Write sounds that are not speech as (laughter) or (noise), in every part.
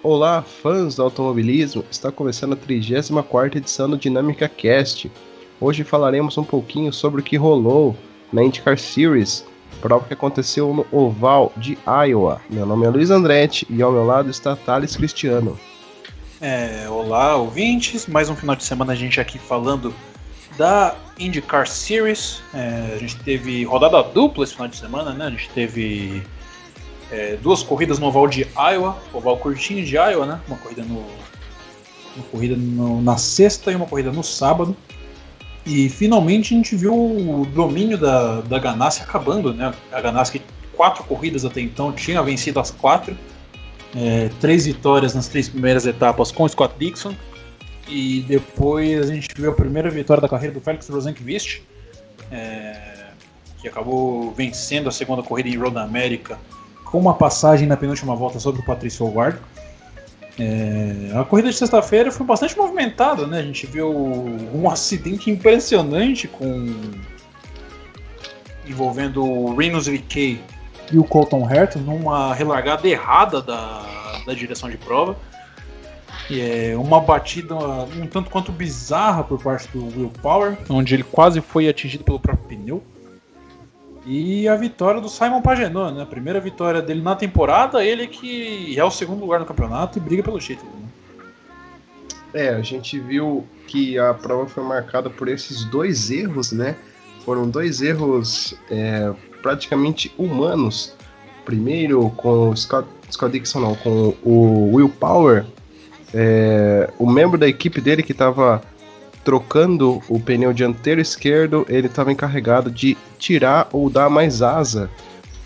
Olá, fãs do automobilismo! Está começando a 34 edição do Dinâmica Cast. Hoje falaremos um pouquinho sobre o que rolou na IndyCar Series, prova que aconteceu no Oval de Iowa. Meu nome é Luiz Andretti e ao meu lado está Thales Cristiano. É, olá, ouvintes! Mais um final de semana a gente aqui falando da IndyCar Series. É, a gente teve rodada dupla esse final de semana, né? A gente teve é, duas corridas no oval de Iowa, oval curtinho de Iowa, né? Uma corrida no, uma corrida no, na sexta e uma corrida no sábado. E finalmente a gente viu o domínio da, da Ganassi acabando, né? A Ganassi que quatro corridas até então tinha vencido as quatro. É, três vitórias nas três primeiras etapas com o Scott Dixon. E depois a gente viu a primeira vitória da carreira do Felix Rosenqvist, é, que acabou vencendo a segunda corrida em Road America com uma passagem na penúltima volta sobre o Patrício Howard. É, a corrida de sexta-feira foi bastante movimentada, né? A gente viu um acidente impressionante com envolvendo o Reynolds VK e o Colton Herta numa relargada errada da, da direção de prova. E é uma batida um tanto quanto bizarra por parte do Will Power, onde ele quase foi atingido pelo próprio pneu. E a vitória do Simon Pagenaud, né? A primeira vitória dele na temporada, ele que é o segundo lugar no campeonato e briga pelo título. Né? É, a gente viu que a prova foi marcada por esses dois erros, né? Foram dois erros é, praticamente humanos. Primeiro com o Scott, Scott Dixon, não, com o Will Power, é, o membro da equipe dele que estava trocando o pneu dianteiro esquerdo, ele estava encarregado de tirar ou dar mais asa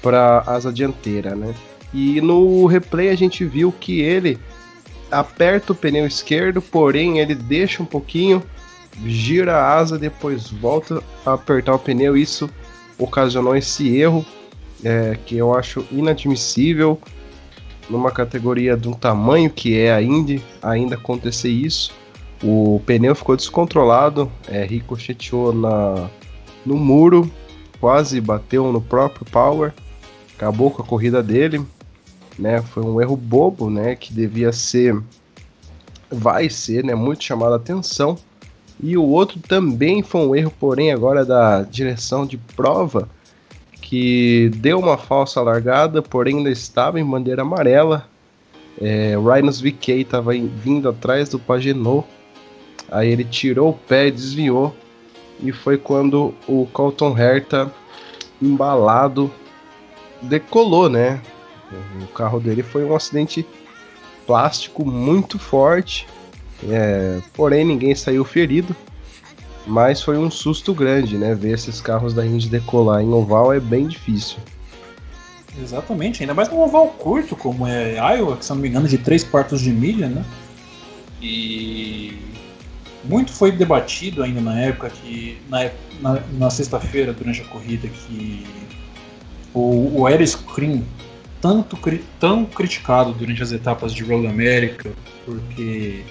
para asa dianteira, né? E no replay a gente viu que ele aperta o pneu esquerdo, porém ele deixa um pouquinho, gira a asa, depois volta a apertar o pneu. Isso ocasionou esse erro é, que eu acho inadmissível numa categoria de um tamanho que é a Indy ainda acontecer isso. O pneu ficou descontrolado, é, ricocheteou na, no muro, quase bateu no próprio Power, acabou com a corrida dele. Né, foi um erro bobo, né, que devia ser, vai ser, né, muito chamado a atenção. E o outro também foi um erro, porém agora da direção de prova, que deu uma falsa largada, porém ainda estava em bandeira amarela. É, Rhinos VK estava vindo atrás do Pagenot Aí ele tirou o pé, desviou e foi quando o Colton Herta embalado decolou, né? O carro dele foi um acidente plástico muito forte, é, porém ninguém saiu ferido, mas foi um susto grande, né? Ver esses carros da Indy decolar em oval é bem difícil. Exatamente, ainda mais num oval curto como é Iowa, que se não me engano de 3 quartos de milha, né? E muito foi debatido ainda na época que na, na, na sexta-feira durante a corrida que o, o Screen tanto tão criticado durante as etapas de Road America porque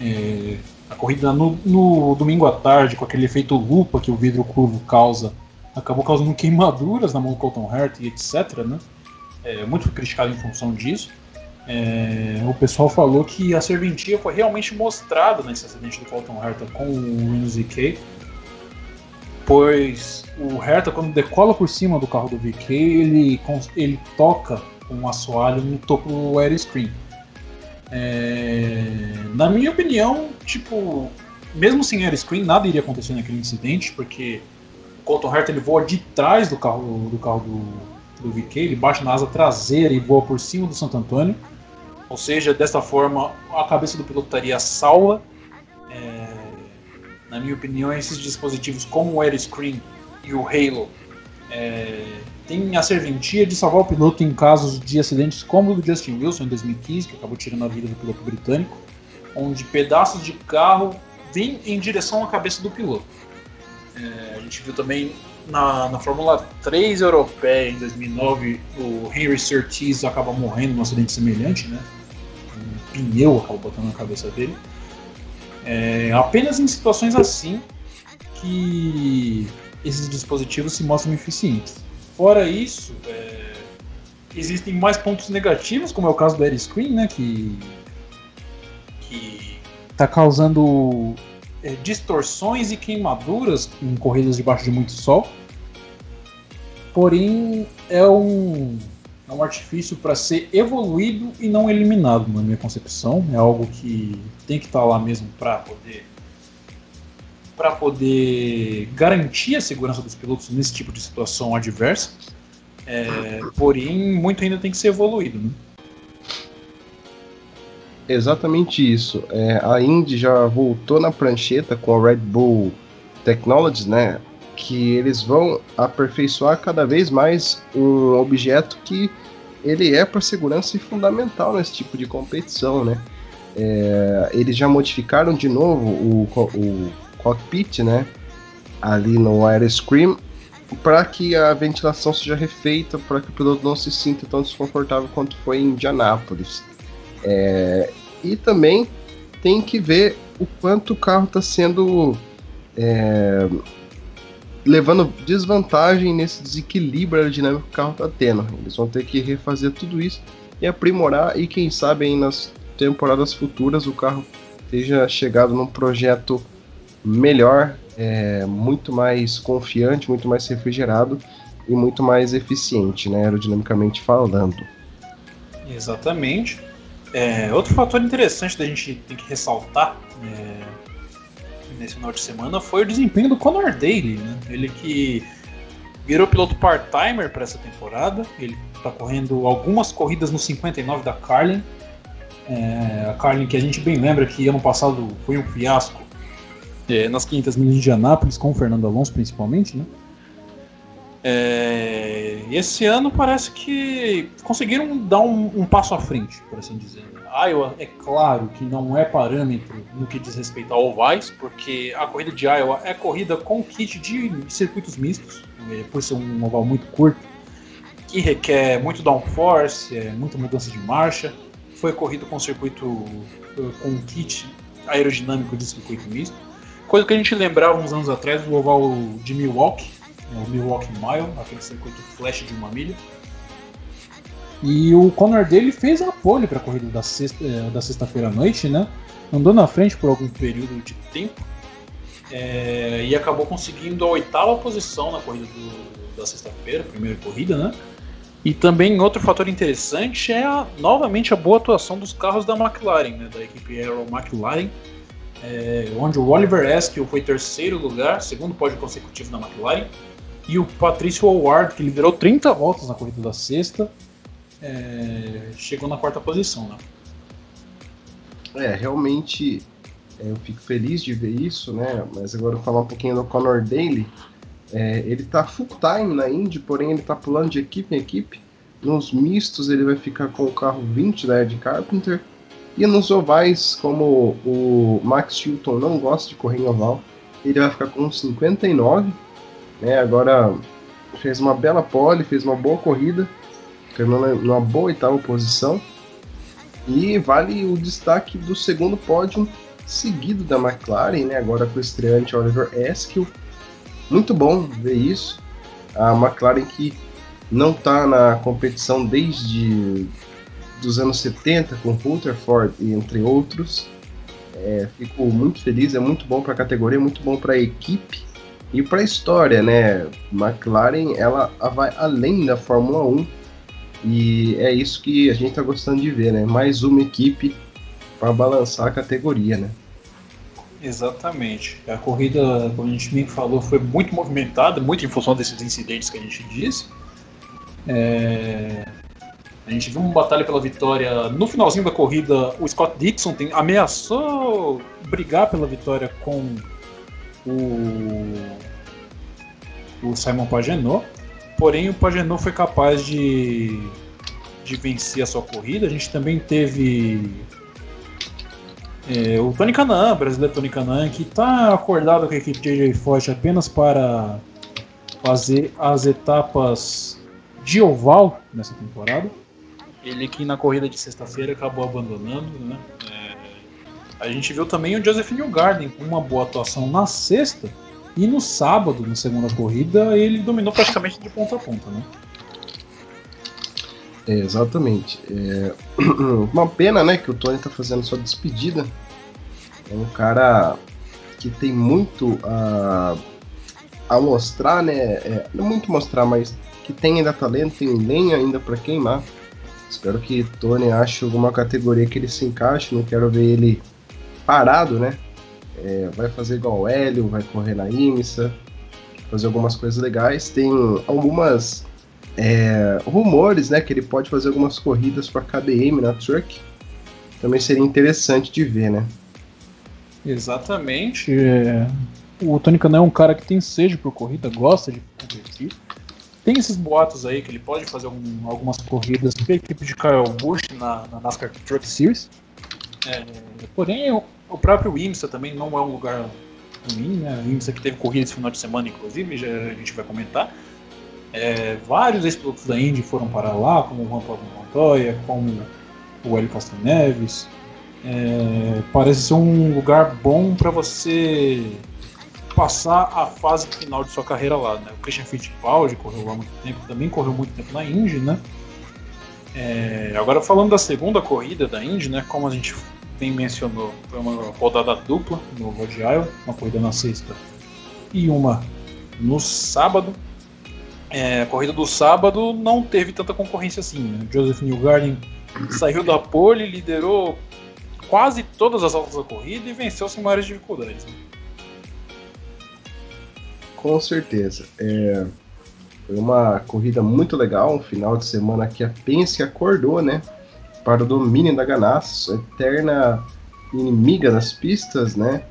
é, a corrida no, no, domingo à tarde com aquele efeito lupa que o vidro curvo causa acabou causando queimaduras na mão do Colton Hurt e etc né? É, muito criticado em função disso é, o pessoal falou que a serventia foi realmente mostrada nesse acidente do Colton Herta com o Windows VK, pois o Herta, quando decola por cima do carro do VK, ele, ele toca com um assoalho no topo do aeroscreen. É, na minha opinião, tipo, mesmo sem aeroscreen, nada iria acontecer naquele incidente, porque o Colton Herta ele voa de trás do carro do, carro do, do VK, ele bate na asa traseira e voa por cima do Santo Antônio. Ou seja, dessa forma, a cabeça do piloto estaria salva. É, na minha opinião, esses dispositivos como o AirScreen e o Halo é, têm a serventia de salvar o piloto em casos de acidentes como o do Justin Wilson em 2015, que acabou tirando a vida do piloto britânico, onde pedaços de carro vêm em direção à cabeça do piloto. É, a gente viu também na, na Fórmula 3 europeia em 2009, o Henry Surtees acaba morrendo num acidente semelhante, né? Pneu acabou botando na cabeça dele. É apenas em situações assim que esses dispositivos se mostram eficientes. Fora isso, é, existem mais pontos negativos, como é o caso do Air Screen, né? Que. que tá causando é, distorções e queimaduras em corridas debaixo de muito sol. Porém, é um, é um artifício para ser evoluído e não eliminado, na minha concepção. É algo que tem que estar tá lá mesmo para poder para poder garantir a segurança dos pilotos nesse tipo de situação adversa. É, porém, muito ainda tem que ser evoluído. Né? Exatamente isso. É, a Indy já voltou na prancheta com a Red Bull Technologies, né? Que eles vão aperfeiçoar cada vez mais um objeto que ele é para segurança e fundamental nesse tipo de competição, né? É, eles já modificaram de novo o, o cockpit, né? Ali no Aeroscreen, para que a ventilação seja refeita, para que o piloto não se sinta tão desconfortável quanto foi em Indianápolis. É, e também tem que ver o quanto o carro está sendo é, levando desvantagem nesse desequilíbrio aerodinâmico que o carro está tendo. Eles vão ter que refazer tudo isso e aprimorar, e quem sabe aí nas temporadas futuras o carro esteja chegado num projeto melhor, é, muito mais confiante, muito mais refrigerado e muito mais eficiente, né, aerodinamicamente falando. Exatamente. É, outro fator interessante da gente tem que ressaltar é, nesse final de semana foi o desempenho do Conor Daly, né? Ele que virou piloto part-timer para essa temporada. Ele está correndo algumas corridas no 59 da Carlin. É, a Carlin que a gente bem lembra que ano passado foi um fiasco é, nas 500 milhas de Indianápolis, com o Fernando Alonso principalmente, né? É, esse ano parece que conseguiram dar um, um, passo à frente, por assim dizer. Iowa é claro que não é parâmetro no que diz respeito a ovais, porque a corrida de Iowa é corrida com kit de circuitos mistos, é, por ser um oval muito curto, que requer muito downforce, é, muita mudança de marcha. Foi corrido com circuito com kit aerodinâmico de circuito misto, coisa que a gente lembrava uns anos atrás do oval de Milwaukee, né, o Milwaukee Mile, aquele circuito flash de uma milha. E o Conor dele fez a pole para a corrida da sexta, eh, da sexta-feira à noite, né? Andou na frente por algum período de tempo é, e acabou conseguindo a oitava posição na corrida do, da sexta-feira, primeira corrida, né? E também outro fator interessante é a, novamente a boa atuação dos carros da McLaren, né, da equipe Aero McLaren, é, onde o Oliver Askew foi terceiro lugar, segundo pódio consecutivo na McLaren, e o Patrício Howard, que liderou 30 voltas na corrida da sexta, é, chegou na quarta posição. Né? É, realmente é, eu fico feliz de ver isso, né? Mas agora eu vou falar um pouquinho do Conor Daly. É, ele tá full time na Indy, porém ele tá pulando de equipe em equipe. Nos mistos ele vai ficar com o carro 20 da Ed Carpenter. E nos ovais, como o Max Chilton não gosta de correr em oval, ele vai ficar com 59 né? Agora fez uma bela pole, fez uma boa corrida, terminou numa boa oitava posição. E vale o destaque do segundo pódio seguido da McLaren, né? agora com o estreante Oliver Askew. Muito bom ver isso. A McLaren que não está na competição desde dos anos 70 com Rutherford e entre outros. É, fico muito feliz, é muito bom para a categoria, muito bom para a equipe. E para a história, né? McLaren ela vai além da Fórmula 1 e é isso que a gente está gostando de ver, né? Mais uma equipe para balançar a categoria, né? Exatamente. A corrida, como a gente bem falou, foi muito movimentada, muito em função desses incidentes que a gente disse. É... A gente viu uma batalha pela vitória. No finalzinho da corrida, o Scott Dixon tem... ameaçou brigar pela vitória com o, o Simon Pagenaud. Porém, o Pagenaud foi capaz de, de vencer a sua corrida. A gente também teve é, o Tony Canan, brasileiro Tony Canan, que está acordado com a equipe JJ Forte apenas para fazer as etapas de oval nessa temporada. Ele que na corrida de sexta-feira acabou abandonando, né? É, a gente viu também o Joseph Newgarden com uma boa atuação na sexta e no sábado, na segunda corrida, ele dominou praticamente de ponta a ponta, né? É, exatamente. É... (clears throat) Uma pena, né, que o Tony tá fazendo sua despedida. É um cara que tem muito a, a mostrar, né? É, não muito mostrar, mas que tem ainda talento, tem lenha ainda para queimar. Espero que Tony ache alguma categoria que ele se encaixe. Não quero ver ele parado, né? É, vai fazer igual o Hélio, vai correr na IMSA, fazer algumas coisas legais. Tem algumas é, rumores, né, que ele pode fazer algumas corridas para KBM na Truck. Também seria interessante de ver, né? Exatamente. É... O Tony Canan é um cara que tem sede por corrida, gosta de competir. Tem esses boatos aí que ele pode fazer um, algumas corridas com a equipe de Kyle Busch na, na NASCAR Truck Series. É, porém, o, próprio IMSA também não é um lugar ruim, né? IMSA que teve corrida esse final de semana, inclusive, já a gente vai comentar. É, vários ex-pilotos da Indy foram para lá, como o Juan Pablo Montoya, como o Hélio Castro Neves. É, parece ser um lugar bom para você passar a fase final de sua carreira lá. Né? O Christian Fittipaldi correu lá muito tempo, também correu muito tempo na Indy, né? É, agora falando da segunda corrida da Indy, né? Como a gente bem mencionou, foi uma rodada dupla no Rhode Island, uma corrida na sexta e uma no sábado. É, a corrida do sábado não teve tanta concorrência assim. Né? Joseph Newgarden saiu da pole, liderou quase todas as voltas da corrida e venceu sem maiores dificuldades. Né? Com certeza. É, foi uma corrida muito legal, um final de semana que a Penske acordou, né? Para o domínio da Ganassi, eterna inimiga das pistas, né?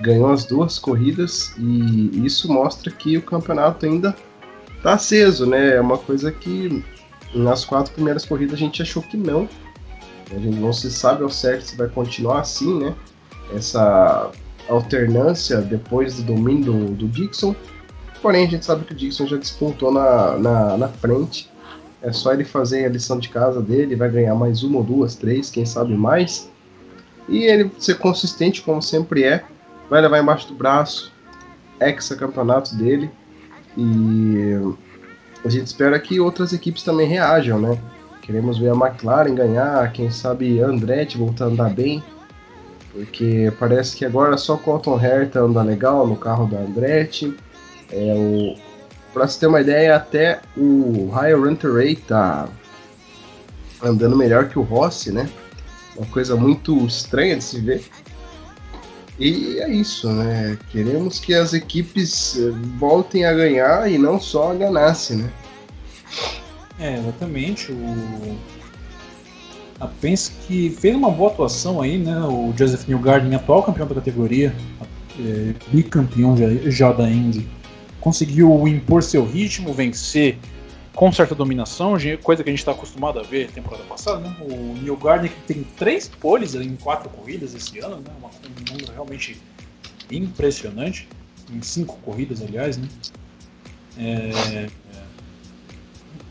Ganhou as duas corridas e isso mostra que o campeonato ainda tá aceso, né? É uma coisa que nas quatro primeiras corridas a gente achou que não. A gente não se sabe ao certo se vai continuar assim, né? Essa alternância depois do domínio do, do Dixon. Porém, a gente sabe que o Dixon já despontou na, na, na frente. É só ele fazer a lição de casa dele, vai ganhar mais uma ou duas, três, quem sabe mais. E ele ser consistente, como sempre é, vai levar embaixo do braço, ex-campeonato dele. E a gente espera que outras equipes também reajam, né? Queremos ver a McLaren ganhar, quem sabe a Andretti voltar a andar bem. Porque parece que agora só Colton Herta anda legal no carro da Andretti. É, o, pra você ter uma ideia, até o High Runter Ray tá andando melhor que o Rossi, né? Uma coisa muito estranha de se ver. E é isso, né? Queremos que as equipes eh, voltem a ganhar e não só a Ganassi, né? É, exatamente. O... A Penske fez uma boa atuação aí, né? O Joseph Newgarden, atual campeão da categoria, é, bicampeão já da Indy, conseguiu impor seu ritmo, vencer com certa dominação, coisa que a gente está acostumado a ver temporada passada, né? O Neil Gardner que tem três poles em quatro corridas esse ano, né? um número realmente impressionante, em cinco corridas, aliás, né? É, é,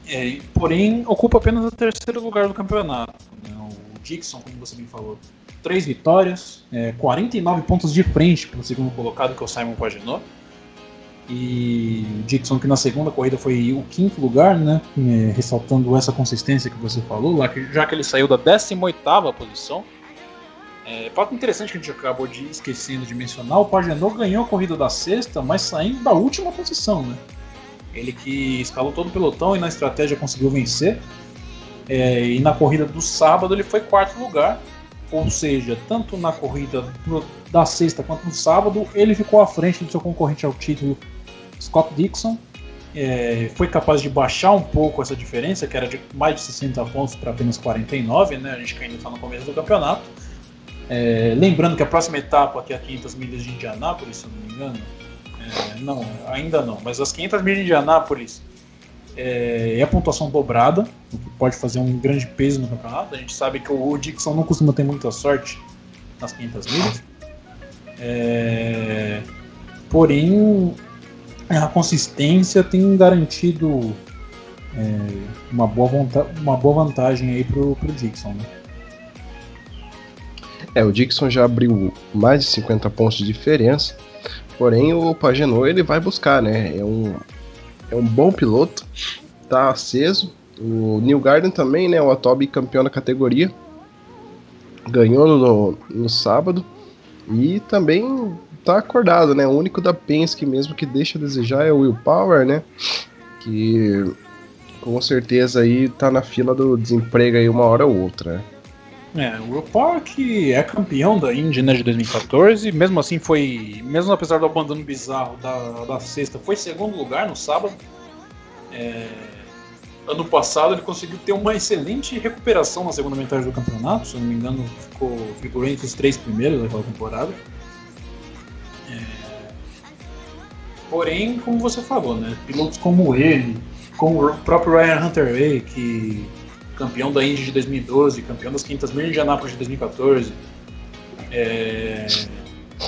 é, porém, ocupa apenas o terceiro lugar do campeonato. Né? O Dixon, como você bem falou, três vitórias, é, 49 pontos de frente para o segundo colocado, que é o Simon Paginot. E o Dixon, que na segunda corrida foi o quinto lugar, né? É, ressaltando essa consistência que você falou, lá que, já que ele saiu da 18 posição. É, fato interessante que a gente acabou de esquecendo de mencionar, o Pagenot ganhou a corrida da sexta, mas saindo da última posição, né? Ele que escalou todo o pelotão e na estratégia conseguiu vencer. É, e na corrida do sábado ele foi quarto lugar, ou seja, tanto na corrida da sexta quanto no sábado, ele ficou à frente do seu concorrente ao título, Scott Dixon. É, foi capaz de baixar um pouco essa diferença, que era de mais de 60 pontos para apenas 49, né? A gente ainda está no começo do campeonato. É, lembrando que a próxima etapa, que é a 500 milhas de Indianápolis, se eu não me engano, é, não, ainda não, mas as 500 milhas de Indianápolis é, é, a pontuação dobrada, o que pode fazer um grande peso no campeonato. A gente sabe que o Dixon não costuma ter muita sorte nas 500 milhas. É, porém, a consistência tem garantido é, uma, boa uma boa vantagem aí pro, pro Dixon. Né? É, o Dixon já abriu mais de 50 pontos de diferença, porém o Pagenot ele vai buscar, né? É um, é um bom piloto, tá aceso, O New Garden também, né? O atual campeão da categoria. Ganhou no, no sábado. E também tá acordado, né? O único da Penske mesmo que deixa a desejar é o Will Power, né? Que com certeza aí tá na fila do desemprego aí uma hora ou outra, né? É, o Will Power que é campeão da Indy né, de 2014, mesmo assim foi, mesmo apesar do abandono bizarro da, da sexta, foi segundo lugar no sábado. É, ano passado ele conseguiu ter uma excelente recuperação na segunda metade do campeonato, se não me engano ficou, entre os três primeiros daquela temporada. Porém, como você falou, né, pilotos como ele, como o próprio Ryan Hunter Ray, que campeão da Indy de 2012, campeão das 500 mil de Indianápolis de 2014, é,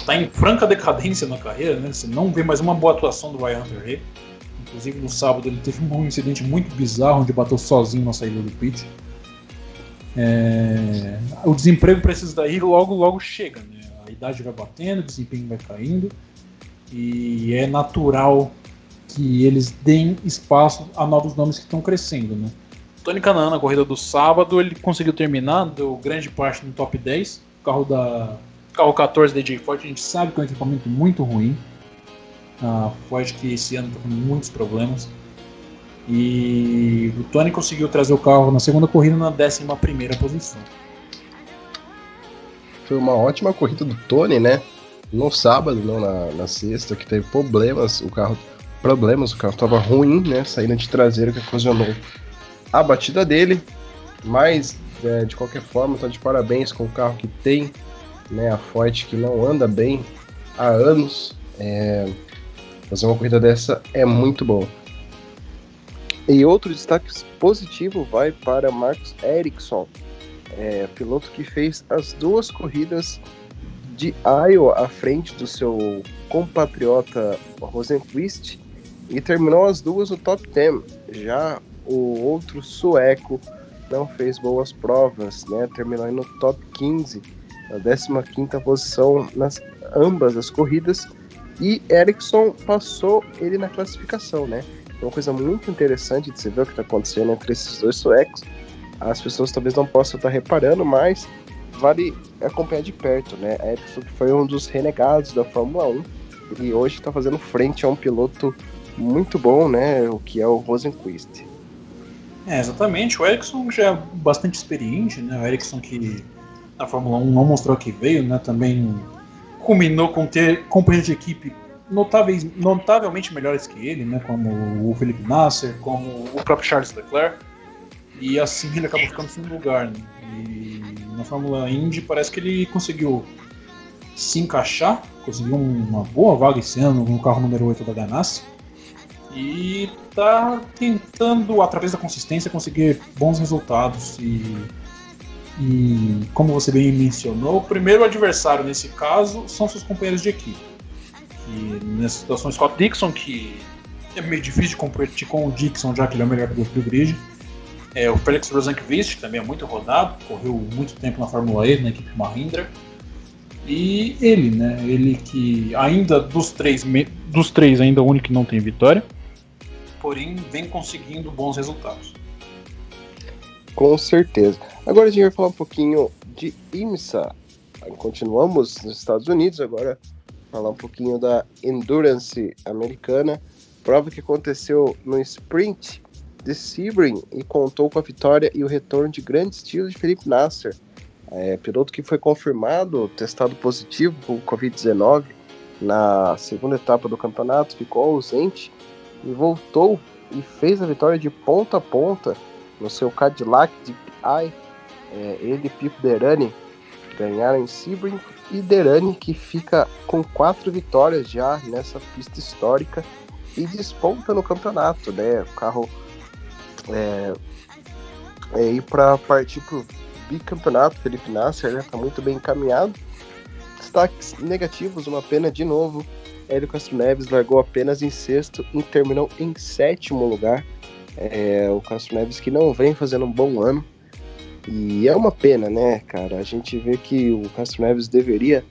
tá em franca decadência na carreira, né? Você não vê mais uma boa atuação do Ryan Hunter Ray. Inclusive no sábado ele teve um incidente muito bizarro onde bateu sozinho na saída do pit. É, o desemprego esses daí logo logo chega, né? A idade vai batendo, o desempenho vai caindo e é natural que eles deem espaço a novos nomes que estão crescendo, né? Tony Canaan na corrida do sábado, ele conseguiu terminar, deu grande parte no top 10. O carro da carro 14 da DJ Ford, a gente sabe que é um equipamento muito ruim. A Ford que esse ano está com muitos problemas. E o Tony conseguiu trazer o carro na segunda corrida na 11 posição. Foi uma ótima corrida do Tony, né? No sábado, não na, na sexta, que teve problemas. O carro problemas, o carro estava ruim, né? Saída de traseiro que ocasionou a batida dele, mas é, de qualquer forma, tá de parabéns com o carro que tem, né? A Ford que não anda bem há anos. É, fazer uma corrida dessa é muito bom. E outro destaque positivo vai para Marcos Ericsson, é, piloto que fez as duas corridas de Iowa à frente do seu compatriota Rosenquist e terminou as duas no top 10. Já o outro sueco não fez boas provas, né? Terminou no top 15, na 15 posição nas ambas as corridas. E Ericsson passou ele na classificação, né? Uma coisa muito interessante de se ver o que está acontecendo entre esses dois suecos. As pessoas talvez não possam estar reparando, mas vale acompanhar de perto, né? Ericsson foi um dos renegados da Fórmula 1 e hoje está fazendo frente a um piloto muito bom, né? O que é o Rosenquist. É, exatamente. O Ericsson já é bastante experiente, né? O Ericsson que na Fórmula 1 não mostrou que veio, né? Também culminou com ter companheiros de equipe notáveis, notavelmente melhores que ele, né? Como o Felipe Nasser, como o próprio Charles Leclerc. E assim ele acabou ficando sem lugar, né? E na Fórmula Indy parece que ele conseguiu se encaixar, conseguiu uma boa vaga esse ano no carro número 8 da Ganassi. E tá tentando, através da consistência, conseguir bons resultados. E, e como você bem mencionou, o primeiro adversário nesse caso são seus companheiros de equipe. E nessa situação, Scott Dixon, que é meio difícil de competir com o Dixon, já que ele é o melhor piloto do grid. É, o Felix Rosanquist, que também é muito rodado, correu muito tempo na Fórmula E, na equipe Mahindra. E ele, né? Ele que ainda dos três, dos três ainda é o único que não tem vitória porém vem conseguindo bons resultados. Com certeza. Agora a gente vai falar um pouquinho de IMSA. Continuamos nos Estados Unidos, agora falar um pouquinho da Endurance americana, prova que aconteceu no sprint de Sebring e contou com a vitória e o retorno de grande estilo de Felipe Nasser, é, piloto que foi confirmado, testado positivo com Covid-19 na segunda etapa do campeonato, ficou ausente e voltou e fez a vitória de ponta a ponta no seu Cadillac de Eye. É, ele e Pipo Derani ganharam em Sebring e Derani que fica com quatro vitórias já nessa pista histórica e desponta no campeonato, né? O carro é, é ir para partir para o bicampeonato. Felipe Nasser está né? muito bem encaminhado. Destaques negativos, uma pena de novo Hélio Castro Neves largou apenas em sexto e terminou em sétimo lugar. É, o Castro Neves que não vem fazendo um bom ano. E é uma pena, né, cara? A gente vê que o Castro Neves deveria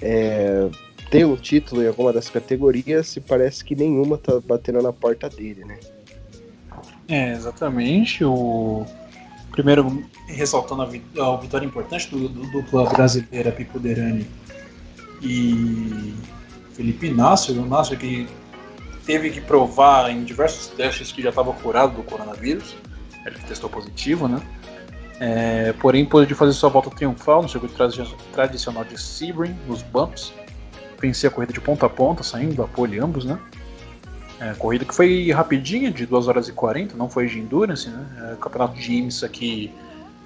é, ter um título em alguma das categorias e parece que nenhuma tá batendo na porta dele, né? É, exatamente. O primeiro ressaltando a, a vitória importante do, do dupla brasileira Pipo Derani e Felipe Nasser, o Nasser que teve que provar em diversos testes que já estava curado do coronavírus, ele testou positivo, né? É, porém, pôde fazer sua volta triunfal no circuito tradicional de Sebring, nos bumps, vencer a corrida de ponta a ponta, saindo da pole ambos, né? É, corrida que foi rapidinha, de 2 horas e 40, não foi de endurance, né? É, campeonato de IMSA que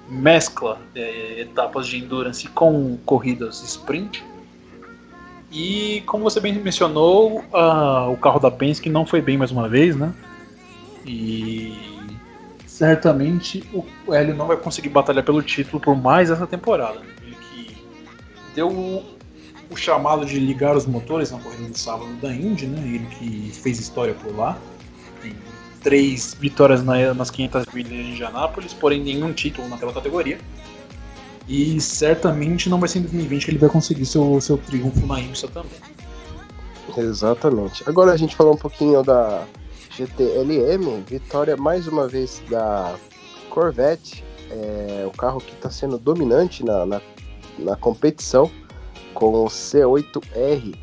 mescla é, etapas de endurance com corridas sprint. E como você bem mencionou, uh, o carro da Penske não foi bem mais uma vez, né? E certamente o Hélio não vai conseguir batalhar pelo título por mais essa temporada. Ele que deu o chamado de ligar os motores na corrida do sábado da Indy, né? Ele que fez história por lá. Tem três vitórias na, nas 500 milhas de Indianápolis, porém nenhum título naquela categoria. E certamente não vai ser em 2020 que ele vai conseguir seu, seu triunfo na IMSA também. Exatamente. Agora a gente falou um pouquinho da GTLM, vitória mais uma vez da Corvette, é, o carro que está sendo dominante na, na, na competição com o C8R.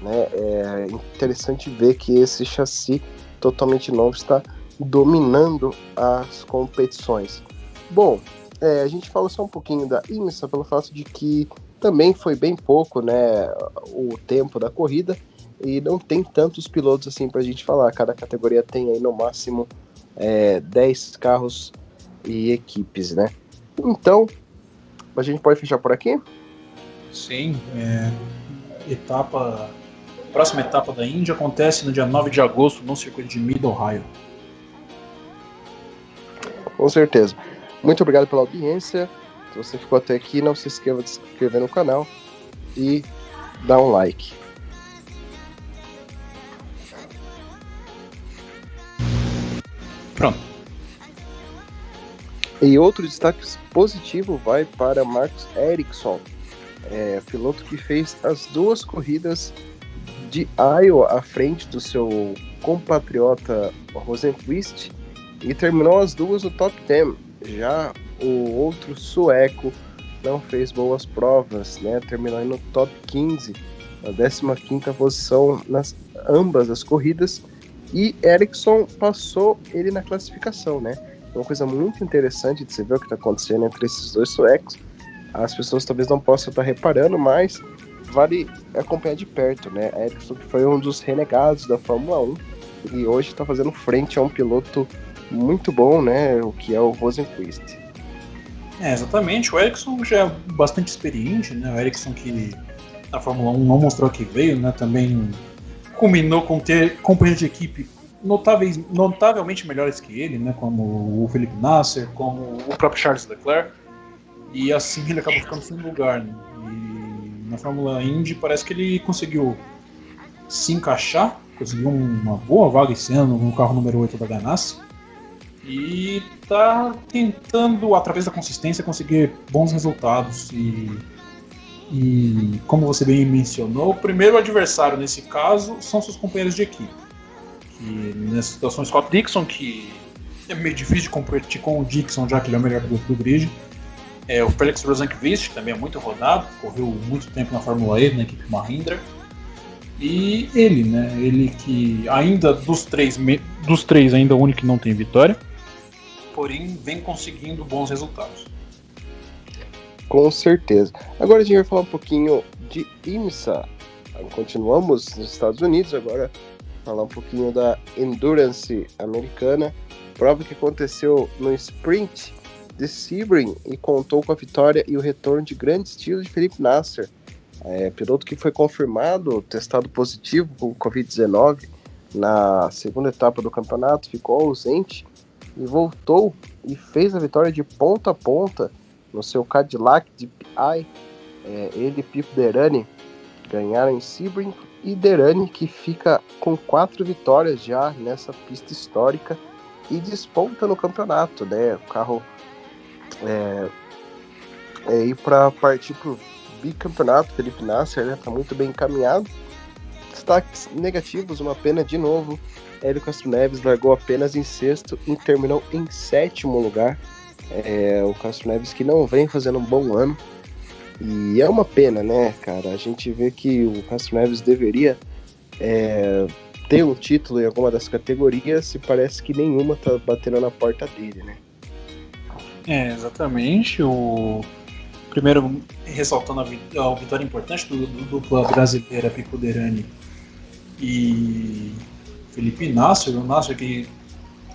Né? É interessante ver que esse chassi totalmente novo está dominando as competições. Bom, é, a gente falou só um pouquinho da IMSA pelo fato de que também foi bem pouco né, o tempo da corrida e não tem tantos pilotos assim para a gente falar. Cada categoria tem aí no máximo é, 10 carros e equipes, né? Então, a gente pode fechar por aqui? Sim, é, etapa, próxima etapa da Índia acontece no dia 9 de agosto no circuito de Mid Ohio. Com certeza. Muito obrigado pela audiência. Se você ficou até aqui, não se esqueça de se inscrever no canal e dar um like. Pronto. E outro destaque positivo vai para Marcos Ericsson, é, piloto que fez as duas corridas de Iowa à frente do seu compatriota Rosenqvist e terminou as duas no top 10. Já o outro sueco não fez boas provas, né? terminou no top 15, na 15 posição nas ambas as corridas e Ericsson passou ele na classificação, né? Uma coisa muito interessante de se ver o que está acontecendo entre esses dois suecos as pessoas talvez não possam estar reparando, mas vale acompanhar de perto, né? Ericsson que foi um dos renegados da Fórmula 1 e hoje está fazendo frente a um piloto muito bom, né? O que é o Rosenquist. É, exatamente. O Ericsson já é bastante experiente, né? O Ericsson que na Fórmula 1 não mostrou que veio, né? Também culminou com ter companheiros de equipe notáveis, notavelmente melhores que ele, né? Como o Felipe Nasser, como o próprio Charles Leclerc. E assim ele acabou ficando sem lugar. Né? E na Fórmula Indy parece que ele conseguiu se encaixar, conseguiu uma boa vaga esse ano no carro número 8 da Ganassi. E tá tentando, através da consistência, conseguir bons resultados. E, e como você bem mencionou, o primeiro adversário nesse caso são seus companheiros de equipe. Que nessa situação, Scott Dixon, que é meio difícil de competir com o Dixon, já que ele é o melhor do, do grid. É, o Felix Rosanquist também é muito rodado, correu muito tempo na Fórmula E, na equipe Mahindra. E ele, né? Ele que ainda dos três, dos três ainda o único que não tem vitória, porém vem conseguindo bons resultados. Com certeza. Agora a gente vai falar um pouquinho de IMSA. Continuamos nos Estados Unidos, agora falar um pouquinho da Endurance americana. Prova que aconteceu no sprint de Sebring e contou com a vitória e o retorno de grande estilo de Felipe Nasser, é, piloto que foi confirmado, testado positivo com Covid-19 na segunda etapa do campeonato, ficou ausente e voltou e fez a vitória de ponta a ponta no seu Cadillac de PI. É, ele e Pipo Derani ganharam em Sebring e Derani que fica com quatro vitórias já nessa pista histórica e desponta no campeonato, né? O carro é, é ir para partir para o bicampeonato. Felipe Nasser né, tá muito bem encaminhado, destaques negativos, uma pena de novo. Hélio Castro Neves largou apenas em sexto e terminou em sétimo lugar. É, o Castro Neves que não vem fazendo um bom ano. E é uma pena, né, cara? A gente vê que o Castro Neves deveria é, ter um título em alguma das categorias e parece que nenhuma tá batendo na porta dele, né? É, exatamente. O primeiro ressaltando a, a vitória importante do, do dupla brasileira Pico Derani e Felipe Nasser, o Nasser que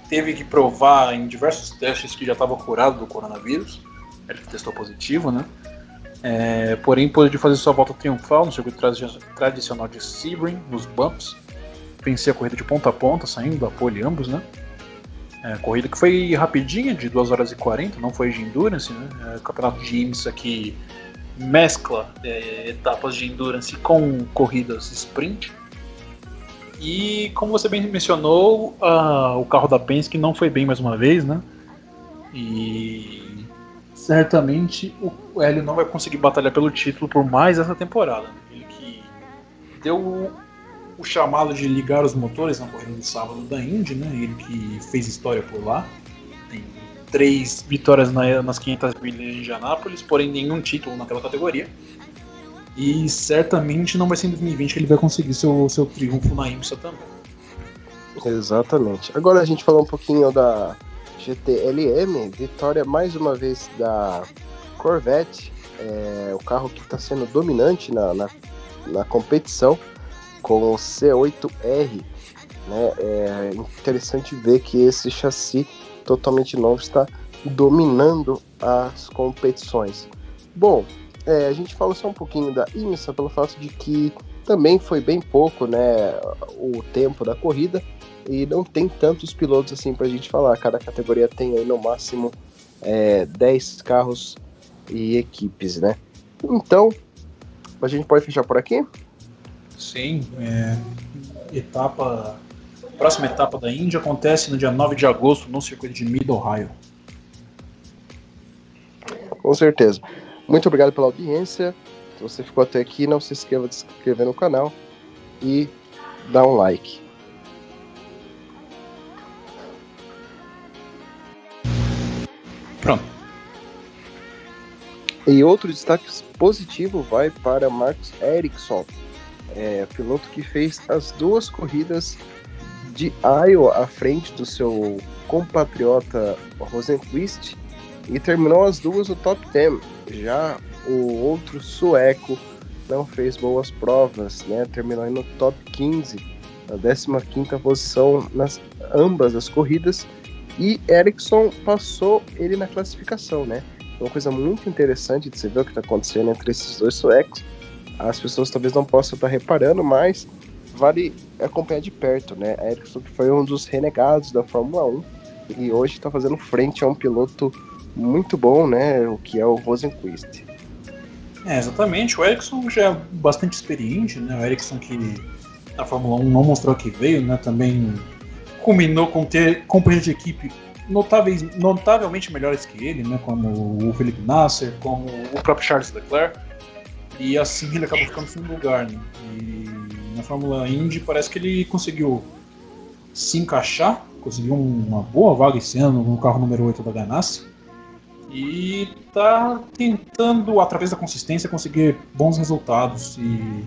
teve que provar em diversos testes que já estava curado do coronavírus, ele testou positivo, né? É, porém, pôde fazer sua volta triunfal no circuito tradicional de Sebring, nos bumps, vencer a corrida de ponta a ponta, saindo da pole ambos, né? É, corrida que foi rapidinha, de 2 horas e 40, não foi de endurance, né? É, campeonato de IMSA que mescla é, etapas de endurance com corridas sprint. E como você bem mencionou, uh, o carro da Penske não foi bem mais uma vez, né? E certamente o Hélio não vai conseguir batalhar pelo título por mais essa temporada. Ele que deu o chamado de ligar os motores na corrida do sábado da Indy, né? Ele que fez história por lá. Tem três vitórias na, nas 500 milhas de Indianápolis, porém nenhum título naquela categoria. E certamente não vai ser em 2020 que ele vai conseguir seu, seu triunfo na IMSA também. Exatamente. Agora a gente falou um pouquinho da GTLM, vitória mais uma vez da Corvette, é, o carro que está sendo dominante na, na, na competição com o C8R. Né? É interessante ver que esse chassi totalmente novo está dominando as competições. Bom, é, a gente fala só um pouquinho da IMSA pelo fato de que também foi bem pouco né, o tempo da corrida e não tem tantos pilotos assim para a gente falar. Cada categoria tem aí no máximo é, 10 carros e equipes, né? Então, a gente pode fechar por aqui? Sim, é, etapa, próxima etapa da Índia acontece no dia 9 de agosto no circuito de Mid Ohio. Com certeza. Muito obrigado pela audiência. Se você ficou até aqui, não se esqueça de se inscrever no canal e dar um like. Pronto. E outro destaque positivo vai para Marcos Ericsson, é, piloto que fez as duas corridas de Iowa à frente do seu compatriota Rosenquist e terminou as duas no top 10. Já o outro sueco não fez boas provas, né? terminou no top 15, na 15 posição nas ambas as corridas e Ericsson passou ele na classificação, né? Uma coisa muito interessante de se ver o que está acontecendo entre esses dois suecos as pessoas talvez não possam estar reparando, mas vale acompanhar de perto, né? Ericsson que foi um dos renegados da Fórmula 1 e hoje está fazendo frente a um piloto muito bom, né? O que é o Rosenquist. É, exatamente. O Ericsson já é bastante experiente, né? O Ericsson que na Fórmula 1 não mostrou que veio, né? Também culminou com ter companheiros de equipe notáveis, notavelmente melhores que ele, né? Como o Felipe Nasser, como o próprio Charles Leclerc. E assim ele acabou ficando sem lugar. Né? E na Fórmula Indy parece que ele conseguiu se encaixar, conseguiu uma boa vaga esse ano no carro número 8 da Ganassi. E está tentando, através da consistência, conseguir bons resultados. E,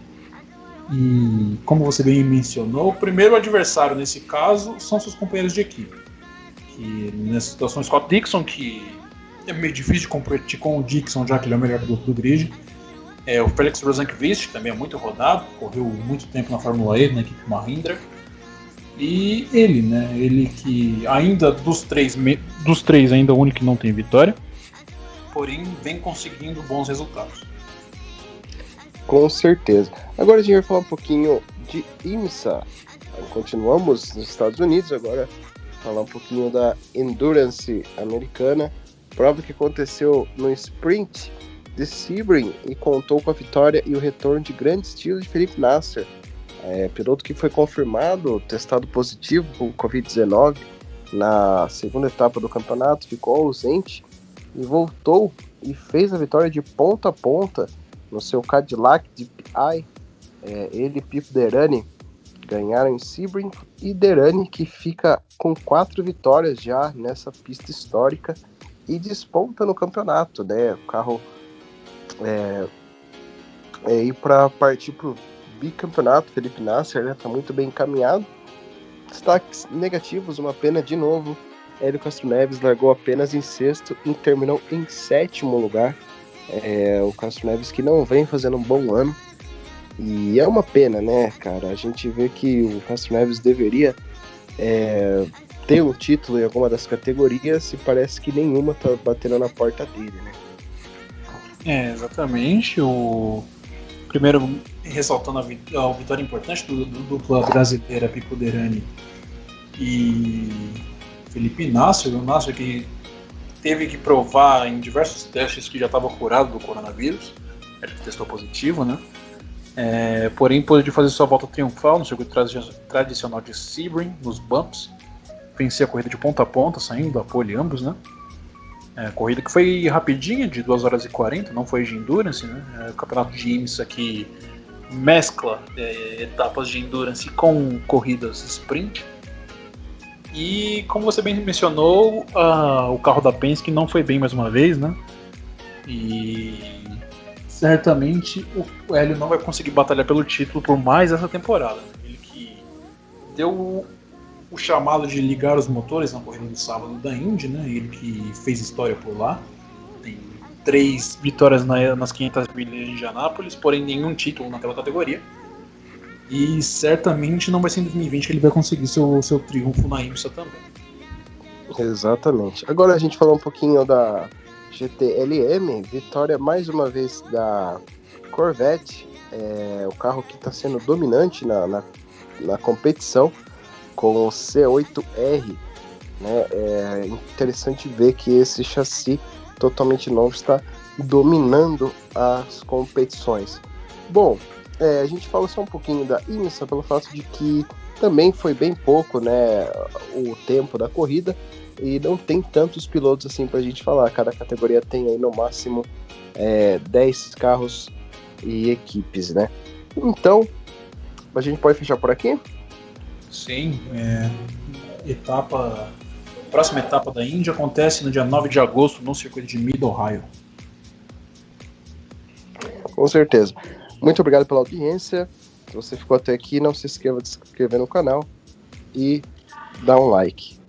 e, como você bem mencionou, o primeiro adversário nesse caso são seus companheiros de equipe. Que nessa situação, Scott Dixon, que é meio difícil competir com o Dixon, já que ele é o melhor do, do grid. É, o Felix Rosenqvist também é muito rodado, correu muito tempo na Fórmula E, na equipe Mahindra. E ele, né? Ele que ainda dos três, dos três ainda o único que não tem vitória, porém vem conseguindo bons resultados. Com certeza. Agora a gente vai falar um pouquinho de IMSA. Continuamos nos Estados Unidos, agora falar um pouquinho da Endurance americana. Prova que aconteceu no sprint de Sebring e contou com a vitória e o retorno de grande estilo de Felipe Nasser, é, piloto que foi confirmado, testado positivo com Covid-19 na segunda etapa do campeonato, ficou ausente e voltou e fez a vitória de ponta a ponta no seu Cadillac DPI É, ele e Pipo Derani ganharam em Sebring e Derani que fica com quatro vitórias já nessa pista histórica e desponta no campeonato, né? O carro é, é para partir para o bicampeonato. Felipe Nasser está muito bem encaminhado. Destaques negativos, uma pena de novo. Hélio Castro Neves largou apenas em sexto e terminou em sétimo lugar. É, o Castro Neves que não vem fazendo um bom ano. E é uma pena, né, cara? A gente vê que o Castro Neves deveria é, ter um título em alguma das categorias e parece que nenhuma tá batendo na porta dele, né? É, exatamente. O primeiro ressaltando a, vit a vitória importante do, do dupla brasileira Pico Derani e Felipe Inácio, o Inácio que teve que provar em diversos testes que já estava curado do coronavírus, ele testou positivo, né? É, porém, pôde fazer sua volta triunfal no circuito tradicional de Sebring, nos bumps, vencer a corrida de ponta a ponta, saindo da pole ambos, né? É, corrida que foi rapidinha, de 2 horas e 40, não foi de endurance, né? É, o campeonato de IMSA que mescla é, etapas de endurance com corridas sprint. E como você bem mencionou, uh, o carro da Penske não foi bem mais uma vez, né? E certamente o Hélio não vai conseguir batalhar pelo título por mais essa temporada. Ele que deu o chamado de ligar os motores na corrida do sábado da Indy, né? Ele que fez história por lá. Tem três vitórias na, nas 500 milhas de Indianápolis, porém nenhum título naquela categoria. E certamente não vai ser em 2020 que ele vai conseguir seu, seu triunfo na IMSA também. Exatamente. Agora a gente falou um pouquinho da GTLM, vitória mais uma vez da Corvette, é, o carro que está sendo dominante na, na, na, competição com o C8R. Né? É interessante ver que esse chassi totalmente novo está dominando as competições. Bom, é, a gente fala só um pouquinho da IMSA pelo fato de que também foi bem pouco né, o tempo da corrida e não tem tantos pilotos assim para a gente falar. Cada categoria tem aí no máximo é, 10 carros e equipes, né? Então, a gente pode fechar por aqui? Sim, é, etapa próxima etapa da Índia acontece no dia 9 de agosto no circuito de Mid Ohio. Com certeza. Muito obrigado pela audiência. Se você ficou até aqui, não se esqueça de se inscrever no canal e dar um like.